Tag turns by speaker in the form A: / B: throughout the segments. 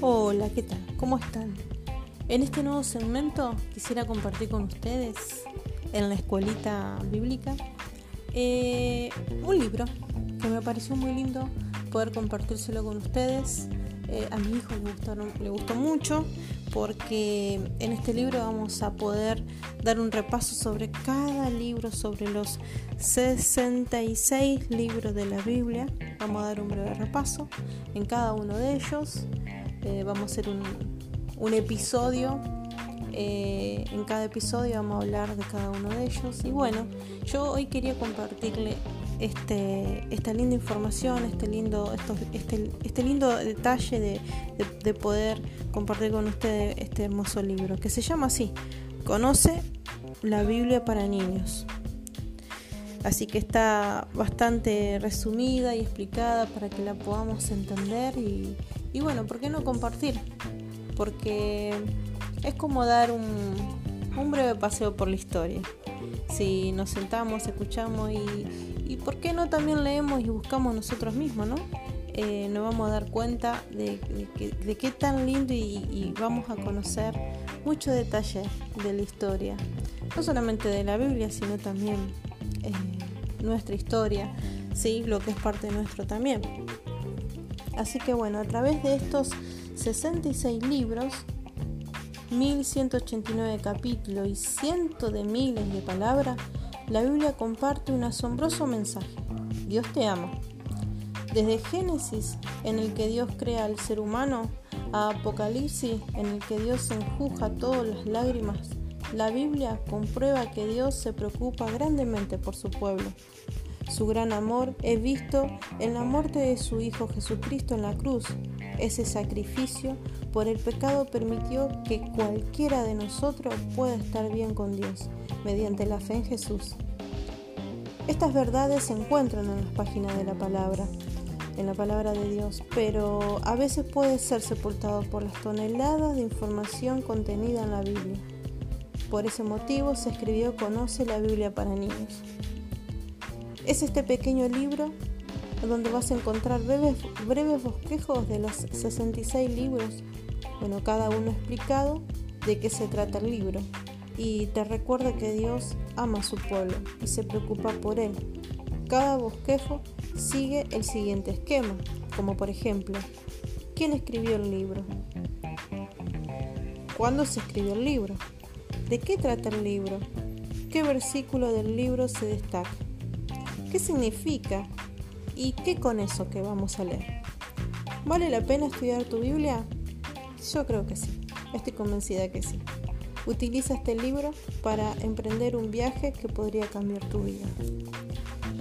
A: Hola, ¿qué tal? ¿Cómo están? En este nuevo segmento quisiera compartir con ustedes en la escuelita bíblica eh, un libro que me pareció muy lindo poder compartírselo con ustedes. Eh, a mi hijo gustaron, le gustó mucho porque en este libro vamos a poder dar un repaso sobre cada libro, sobre los 66 libros de la Biblia. Vamos a dar un breve repaso en cada uno de ellos. Eh, vamos a hacer un, un episodio. Eh, en cada episodio vamos a hablar de cada uno de ellos. Y bueno, yo hoy quería compartirle este, esta linda información, este lindo, este, este, lindo detalle de, de, poder compartir con ustedes este hermoso libro, que se llama así, Conoce la Biblia para niños. Así que está bastante resumida y explicada para que la podamos entender y, y bueno, ¿por qué no compartir? Porque es como dar un, un breve paseo por la historia. Si nos sentamos, escuchamos y, y por qué no también leemos y buscamos nosotros mismos, ¿no? Eh, nos vamos a dar cuenta de, de, qué tan lindo y, vamos a conocer muchos detalles de la historia, no solamente de la Biblia, sino también eh, nuestra historia, ¿sí? lo que es parte nuestro también. Así que bueno, a través de estos 66 libros, 1189 capítulos y cientos de miles de palabras, la Biblia comparte un asombroso mensaje. Dios te ama. Desde Génesis, en el que Dios crea al ser humano, a Apocalipsis, en el que Dios enjuja todas las lágrimas, la Biblia comprueba que Dios se preocupa grandemente por su pueblo. Su gran amor es visto en la muerte de su Hijo Jesucristo en la cruz. Ese sacrificio por el pecado permitió que cualquiera de nosotros pueda estar bien con Dios mediante la fe en Jesús. Estas verdades se encuentran en las páginas de la palabra, en la palabra de Dios, pero a veces puede ser sepultado por las toneladas de información contenida en la Biblia. Por ese motivo se escribió Conoce la Biblia para niños. Es este pequeño libro donde vas a encontrar breves, bosquejos de los 66 libros, bueno, cada uno explicado de qué se trata el libro. Y te recuerda que Dios ama a su pueblo y se preocupa por él. Cada bosquejo sigue el siguiente esquema, como por ejemplo, ¿quién escribió el libro? ¿Cuándo se escribió el libro? ¿De qué trata el libro? ¿Qué versículo del libro se destaca? ¿Qué significa? ¿Y qué con eso que vamos a leer? ¿Vale la pena estudiar tu Biblia? Yo creo que sí. Estoy convencida que sí. Utiliza este libro para emprender un viaje que podría cambiar tu vida.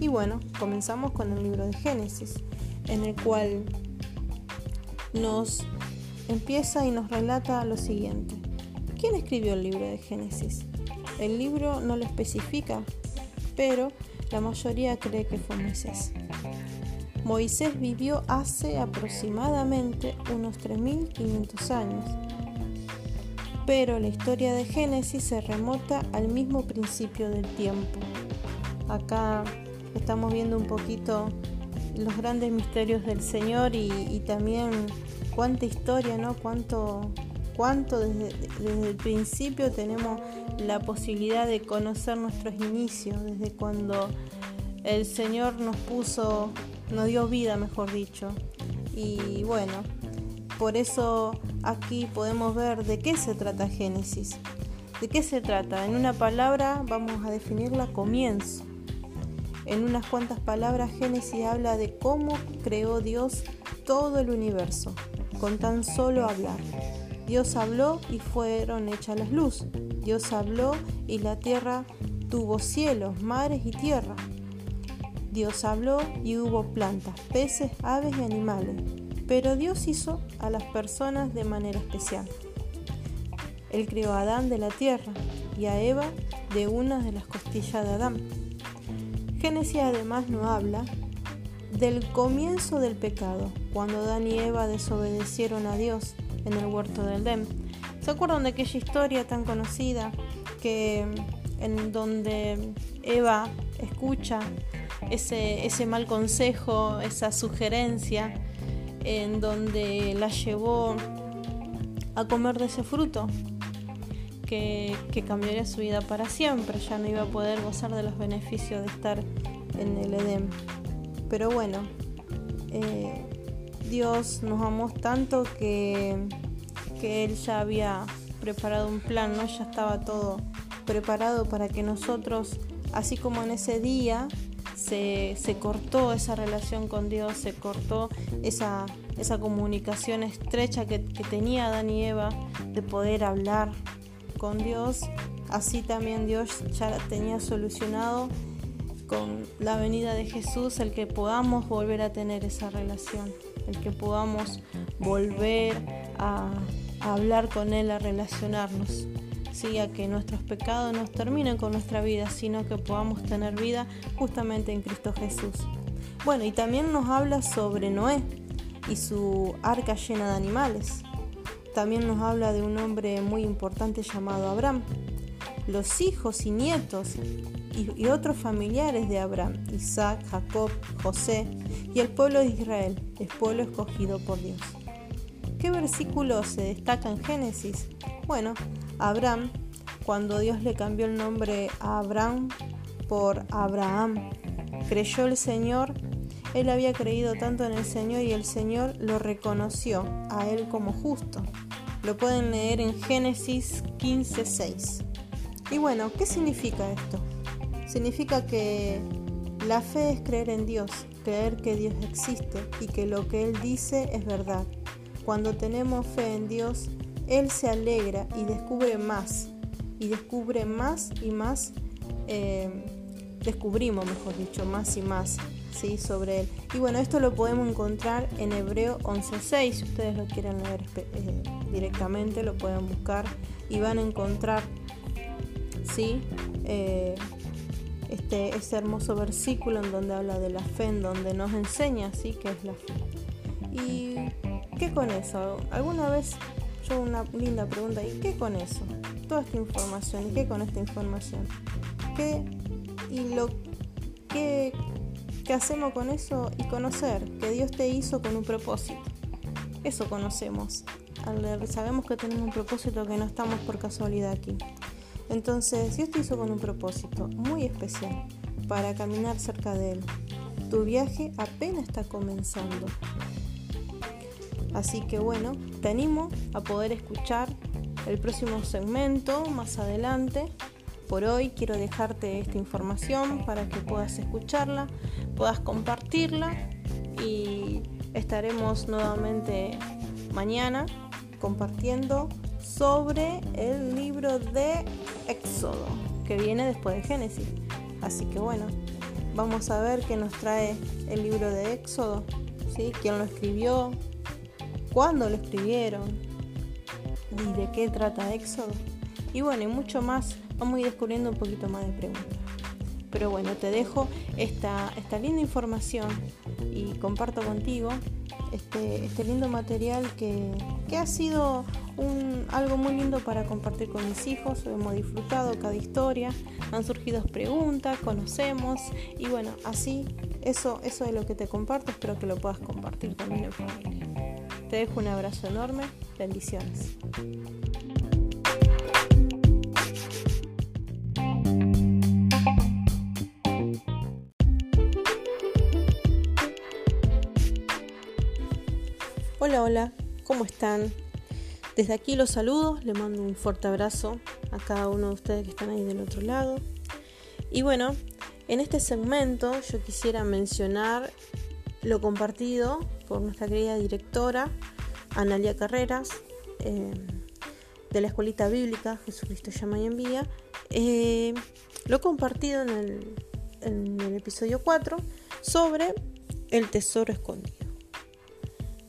A: Y bueno, comenzamos con el libro de Génesis, en el cual nos empieza y nos relata lo siguiente. ¿Quién escribió el libro de Génesis? El libro no lo especifica, pero la mayoría cree que fue Moisés. Moisés vivió hace aproximadamente unos 3.500 años, pero la historia de Génesis se remota al mismo principio del tiempo. Acá estamos viendo un poquito los grandes misterios del Señor y, también cuánta historia, ¿no? Cuánto, cuánto desde, desde, el principio tenemos la posibilidad de conocer nuestros inicios, desde cuando el Señor nos puso, nos dio vida, mejor dicho. Y bueno, por eso aquí podemos ver de qué se trata Génesis. ¿De qué se trata? En una palabra vamos a definirla comienzo. En unas cuantas palabras Génesis habla de cómo creó Dios todo el universo, con tan solo hablar. Dios habló y fueron hechas las luz. Dios habló y la tierra tuvo cielos, mares y tierra. Dios habló y hubo plantas, peces, aves y animales. Pero Dios hizo a las personas de manera especial. Él crió a Adán de la tierra y a Eva de una de las costillas de Adán. Génesis además no habla del comienzo del pecado, cuando Adán y Eva desobedecieron a Dios en el huerto del Edén. ¿Se acuerdan de aquella historia tan conocida que en donde Eva escucha ese mal consejo, esa sugerencia, en donde la llevó a comer de ese fruto, que, cambiaría su vida para siempre, ya no iba a poder gozar de los beneficios de estar en el Edén. Pero bueno, eh, Dios nos amó tanto que, que Él ya había preparado un plan, ¿no? ya estaba todo preparado para que nosotros, así como en ese día, se, cortó esa relación con Dios, se cortó esa, esa comunicación estrecha que, tenía Adán y Eva de poder hablar con Dios, así también Dios ya tenía solucionado con la venida de Jesús el que podamos volver a tener esa relación, el que podamos volver a, hablar con Él, a relacionarnos. Que nuestros pecados no terminen con nuestra vida, sino que podamos tener vida justamente en Cristo Jesús. Bueno, y también nos habla sobre Noé y su arca llena de animales. También nos habla de un hombre muy importante llamado Abraham. Los hijos y nietos y, otros familiares de Abraham, Isaac, Jacob, José y el pueblo de Israel, el pueblo escogido por Dios. ¿Qué versículo se destaca en Génesis? Bueno, Abraham, cuando Dios le cambió el nombre a Abraham por Abraham, creyó el Señor, él había creído tanto en el Señor y el Señor lo reconoció a él como justo. Lo pueden leer en Génesis 15:6. Y bueno, ¿qué significa esto? Significa que la fe es creer en Dios, creer que Dios existe y que lo que Él dice es verdad. Cuando tenemos fe en Dios, Él se alegra y descubre más, y descubre más y más, eh, descubrimos, mejor dicho, más y más ¿sí? sobre Él. Y bueno, esto lo podemos encontrar en Hebreo 11.6, si ustedes lo quieren leer eh, directamente, lo pueden buscar y van a encontrar, ¿sí? Eh, este, este, hermoso versículo en donde habla de la fe, en donde nos enseña así que es la fe. ¿Y qué con eso? ¿Alguna vez una linda pregunta, ¿y qué con eso? Toda esta información, ¿y qué con esta información? ¿Qué y lo que ¿Qué hacemos con eso? Y conocer que Dios te hizo con un propósito. Eso conocemos. Sabemos que tenemos un propósito que no estamos por casualidad aquí. Entonces, Dios te hizo con un propósito muy especial para caminar cerca de Él. Tu viaje apenas está comenzando. Así que bueno, te animo a poder escuchar el próximo segmento más adelante. Por hoy quiero dejarte esta información para que puedas escucharla, puedas compartirla y estaremos nuevamente mañana compartiendo sobre el libro de Éxodo, que viene después de Génesis. Así que bueno, vamos a ver qué nos trae el libro de Éxodo, ¿sí? quién lo escribió, cuándo lo escribieron y de qué trata Éxodo. Y bueno, y mucho más, vamos a ir descubriendo un poquito más de preguntas. Pero bueno, te dejo esta, esta linda información y comparto contigo este, este lindo material que, que ha sido un, algo muy lindo para compartir con mis hijos. Hemos disfrutado cada historia, han surgido preguntas, conocemos y bueno, así eso, eso es lo que te comparto. Espero que lo puedas compartir también en familia. Te dejo un abrazo enorme, bendiciones. Hola, hola, ¿cómo están? Desde aquí los saludo, les mando un fuerte abrazo a cada uno de ustedes que están ahí del otro lado. Y bueno, en este segmento yo quisiera mencionar lo compartido por nuestra querida directora Analia Carreras eh, de la Escuelita Bíblica Jesucristo llama y envía. Eh, lo compartido en el, en el episodio 4 sobre el tesoro escondido.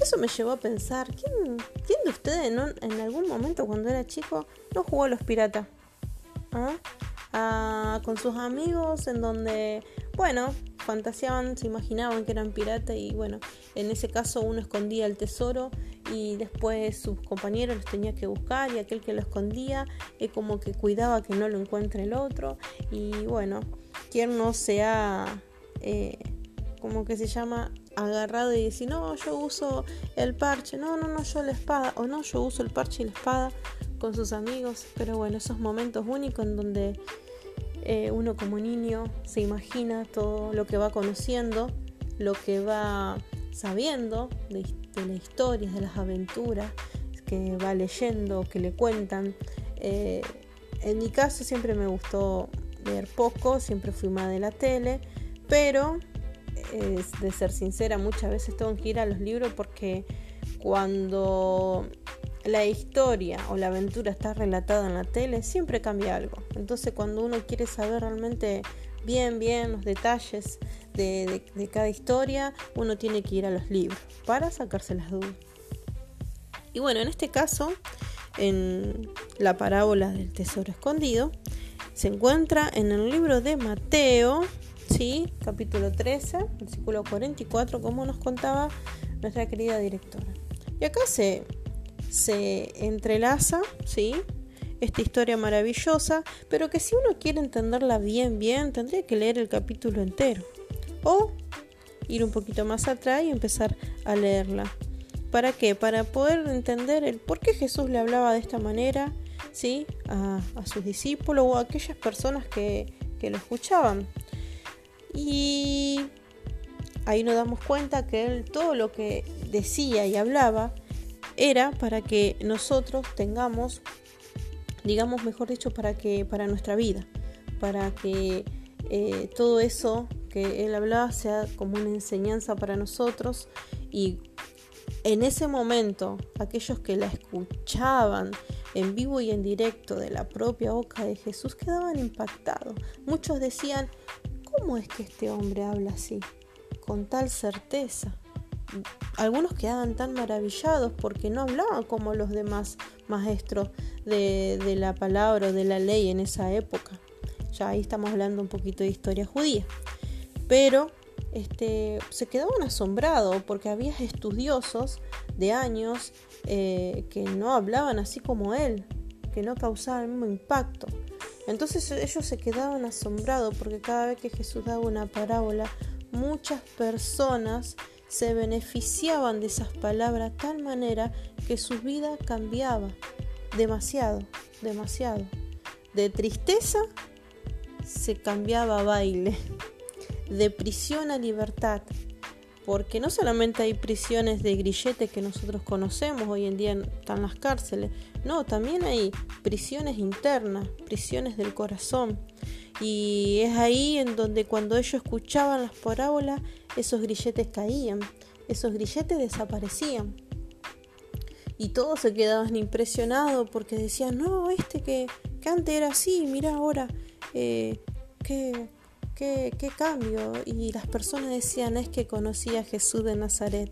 A: Eso me llevó a pensar, ¿quién, de ustedes en algún momento cuando era chico no jugó a los piratas? ¿Ah? Ah, con sus amigos en donde, bueno, fantaseaban, se imaginaban que eran piratas y bueno, en ese caso uno escondía el tesoro y después sus compañeros los tenía que buscar y aquel que lo escondía es como que cuidaba que no lo encuentre el otro y bueno, quien no se ha, eh, como que se llama, agarrado y decir, no, yo uso el parche, no, no, no, yo la espada, o no, yo uso el parche y la espada con sus amigos, pero bueno, esos momentos únicos en donde eh, uno como niño se imagina todo lo que va conociendo, lo que va sabiendo de, las historias, de las aventuras que va leyendo, que le cuentan. Eh, en mi caso siempre me gustó leer poco, siempre fui más de la tele, pero de ser sincera, muchas veces tengo que ir a los libros porque cuando la historia o la aventura está relatada en la tele, siempre cambia algo. Entonces cuando uno quiere saber realmente bien, bien los detalles de, cada historia, uno tiene que ir a los libros para sacarse las dudas. Y bueno, en este caso, en la parábola del tesoro escondido, se encuentra en el libro de Mateo, ¿sí? capítulo 13, versículo 44, como nos contaba nuestra querida directora. Y acá se, se entrelaza, ¿sí? esta historia maravillosa, pero que si uno quiere entenderla bien, bien, tendría que leer el capítulo entero. O ir un poquito más atrás y empezar a leerla. ¿Para qué? Para poder entender el por qué Jesús le hablaba de esta manera, ¿sí? A, sus discípulos o a aquellas personas que, que lo escuchaban. Y ahí nos damos cuenta que él todo lo que decía y hablaba era para que nosotros tengamos digamos mejor dicho, para que para nuestra vida, para que eh, todo eso que él hablaba sea como una enseñanza para nosotros y en ese momento aquellos que la escuchaban en vivo y en directo de la propia boca de Jesús quedaban impactados. Muchos decían, ¿cómo es que este hombre habla así? Con tal certeza algunos quedaban tan maravillados porque no hablaban como los demás maestros de, la palabra o de la ley en esa época. Ya ahí estamos hablando un poquito de historia judía. Pero este, se quedaban asombrados porque había estudiosos de años eh, que no hablaban así como él, que no causaban el mismo impacto. Entonces ellos se quedaban asombrados porque cada vez que Jesús daba una parábola, muchas personas se beneficiaban de esas palabras tal manera que su vida cambiaba demasiado, demasiado. De tristeza se cambiaba a baile, de prisión a libertad, porque no solamente hay prisiones de grillete que nosotros conocemos hoy en día están las cárceles, no, también hay prisiones internas, prisiones del corazón. Y es ahí en donde cuando ellos escuchaban las parábolas, esos grilletes caían, esos grilletes desaparecían. Y todos se quedaban impresionados porque decían, no, este que, antes era así, mira ahora, eh, qué, qué, qué cambio. Y las personas decían, es que conocía a Jesús de Nazaret.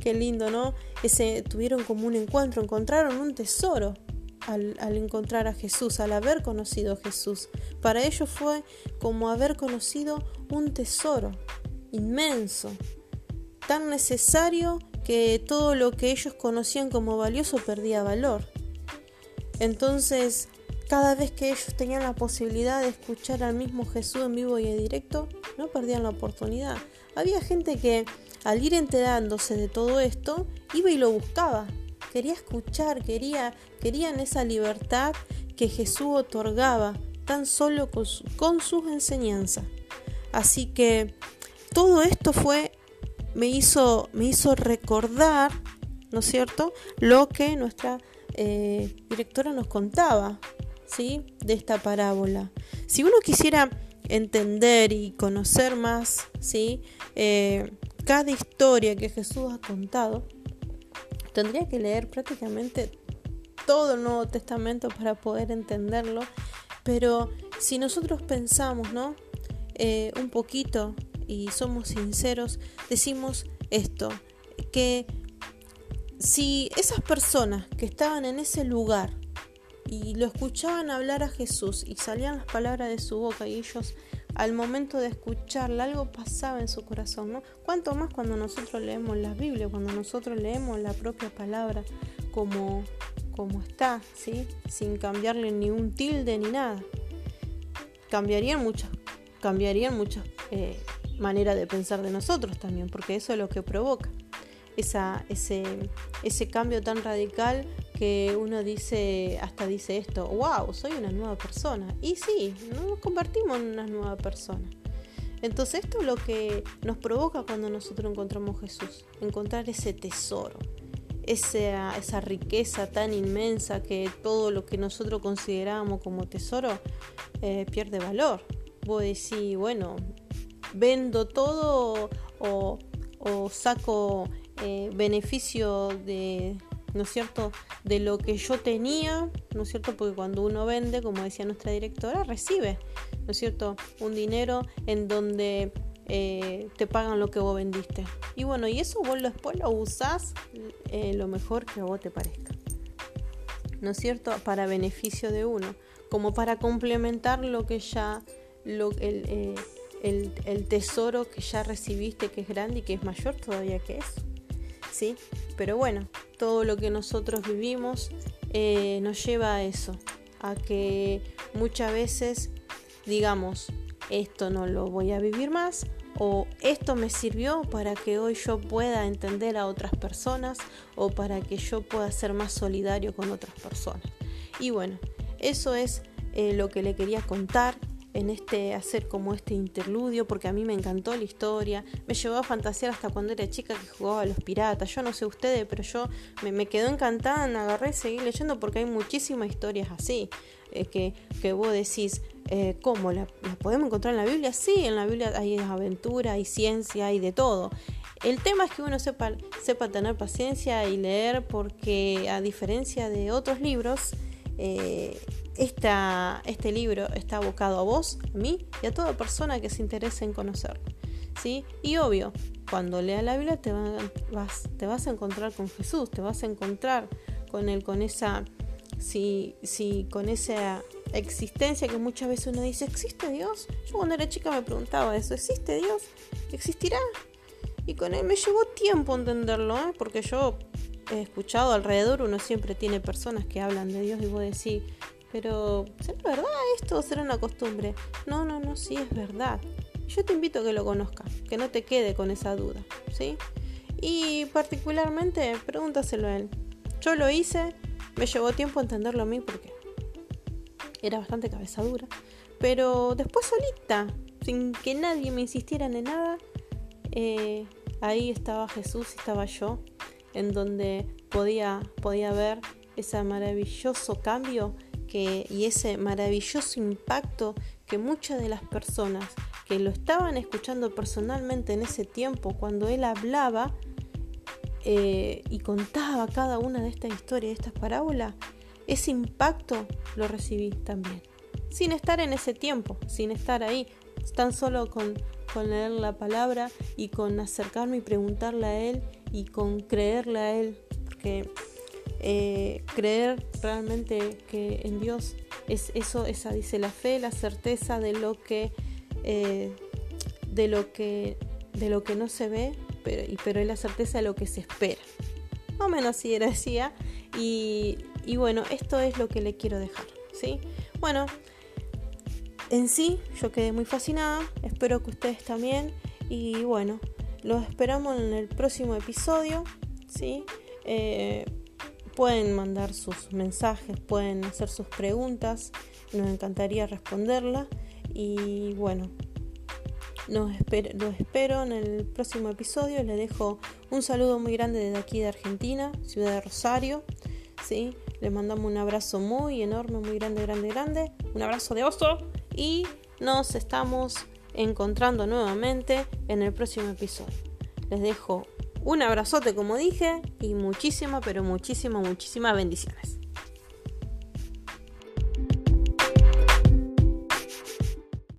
A: Qué lindo, ¿no? Ese, tuvieron como un encuentro, encontraron un tesoro al, al, encontrar a Jesús, al haber conocido a Jesús. Para ellos fue como haber conocido un tesoro inmenso, tan necesario que todo lo que ellos conocían como valioso perdía valor. Entonces, cada vez que ellos tenían la posibilidad de escuchar al mismo Jesús en vivo y en directo, no perdían la oportunidad. Había gente que al ir enterándose de todo esto, iba y lo buscaba. Quería escuchar, quería, querían esa libertad que Jesús otorgaba tan solo con, con sus enseñanzas. Así que todo esto fue, me hizo, me hizo recordar, ¿no es cierto?, lo que nuestra eh, directora nos contaba, ¿sí?, de esta parábola. Si uno quisiera entender y conocer más, ¿sí?, eh, cada historia que Jesús ha contado, tendría que leer prácticamente todo el Nuevo Testamento para poder entenderlo. Pero si nosotros pensamos, ¿no? Eh, un poquito y somos sinceros, decimos esto, que si esas personas que estaban en ese lugar y lo escuchaban hablar a Jesús y salían las palabras de su boca y ellos al momento de escucharla, algo pasaba en su corazón, ¿no? Cuanto más cuando nosotros leemos la Biblia, cuando nosotros leemos la propia palabra como, como está, ¿sí? Sin cambiarle ni un tilde ni nada. Cambiarían muchas, cambiarían muchas eh, maneras de pensar de nosotros también, porque eso es lo que provoca esa, ese, ese cambio tan radical que uno dice, hasta dice esto, wow, soy una nueva persona. Y sí, nos convertimos en una nueva persona. Entonces esto es lo que nos provoca cuando nosotros encontramos Jesús, encontrar ese tesoro, esa, esa riqueza tan inmensa que todo lo que nosotros consideramos como tesoro eh, pierde valor. Vos decís, bueno, vendo todo o, saco eh, beneficio de, ¿no es cierto?, de lo que yo tenía, ¿no es cierto?, porque cuando uno vende, como decía nuestra directora, recibe, ¿no es cierto?, un dinero en donde eh, te pagan lo que vos vendiste. Y bueno, y eso vos después lo usás eh, lo mejor que a vos te parezca. ¿No es cierto? Para beneficio de uno. Como para complementar lo que ya, lo, el, el tesoro que ya recibiste, que es grande y que es mayor todavía que eso. ¿sí? Pero bueno, todo lo que nosotros vivimos eh, nos lleva a eso, a que muchas veces digamos, esto no lo voy a vivir más o esto me sirvió para que hoy yo pueda entender a otras personas o para que yo pueda ser más solidario con otras personas. Y bueno, eso es eh, lo que le quería contar en este hacer como este interludio porque a mí me encantó la historia, me llevó a fantasear hasta cuando era chica que jugaba a los piratas, yo no sé ustedes, pero yo me, me quedó encantada, agarré y seguí leyendo porque hay muchísimas historias así, eh, que, que, vos decís, eh, ¿cómo? ¿La, podemos encontrar en la Biblia? Sí, en la Biblia hay aventura, hay ciencia, hay de todo. El tema es que uno sepa, sepa tener paciencia y leer porque a diferencia de otros libros, eh, este libro está abocado a vos, a mí y a toda persona que se interese en conocerlo. ¿sí? Y obvio, cuando leas la Biblia te, vas, te vas a encontrar con Jesús, te vas a encontrar con él, con esa, si, si, con esa existencia que muchas veces uno dice, ¿existe Dios? Yo cuando era chica me preguntaba eso, ¿existe Dios? ¿Existirá? Y con él me llevó tiempo entenderlo, ¿eh? porque yo escuchado alrededor, uno siempre tiene personas que hablan de Dios y vos decís, pero, ¿será verdad esto o será una costumbre? No, no, no, sí es verdad. Yo te invito a que lo conozcas, que no te quede con esa duda, ¿sí? Y particularmente, pregúntaselo a él. Yo lo hice, me llevó tiempo entenderlo a mí porque era bastante cabeza dura, pero después solita, sin que nadie me insistiera en nada, eh, ahí estaba Jesús y estaba yo, en donde podía, podía ver ese maravilloso cambio y ese maravilloso impacto que muchas de las personas que lo estaban escuchando personalmente en ese tiempo, cuando él hablaba eh, y contaba cada una de estas historias, de estas parábolas, ese impacto lo recibí también. Sin estar en ese tiempo, sin estar ahí, tan solo con leer la palabra y con acercarme y preguntarle a él y con creerle a él, porque eh, creer realmente que en Dios es eso, esa dice la fe, la certeza de lo que, eh, de lo que, de lo que no se ve, pero, pero es la certeza de lo que se espera. Más o menos así era decía. Y, y bueno, esto es lo que le quiero dejar. ¿sí? Bueno, en sí yo quedé muy fascinada, espero que ustedes también. Y bueno, los esperamos en el próximo episodio. ¿sí? Eh, Pueden mandar sus mensajes, pueden hacer sus preguntas, nos encantaría responderlas y bueno, los espero, en el próximo episodio. Les dejo un saludo muy grande desde aquí de Argentina, ciudad de Rosario. ¿sí? Les mandamos un abrazo muy enorme, muy grande, grande, grande. Un abrazo de oso. Y nos estamos encontrando nuevamente en el próximo episodio. Les dejo un abrazote como dije y muchísimas, pero muchísimas, muchísimas bendiciones.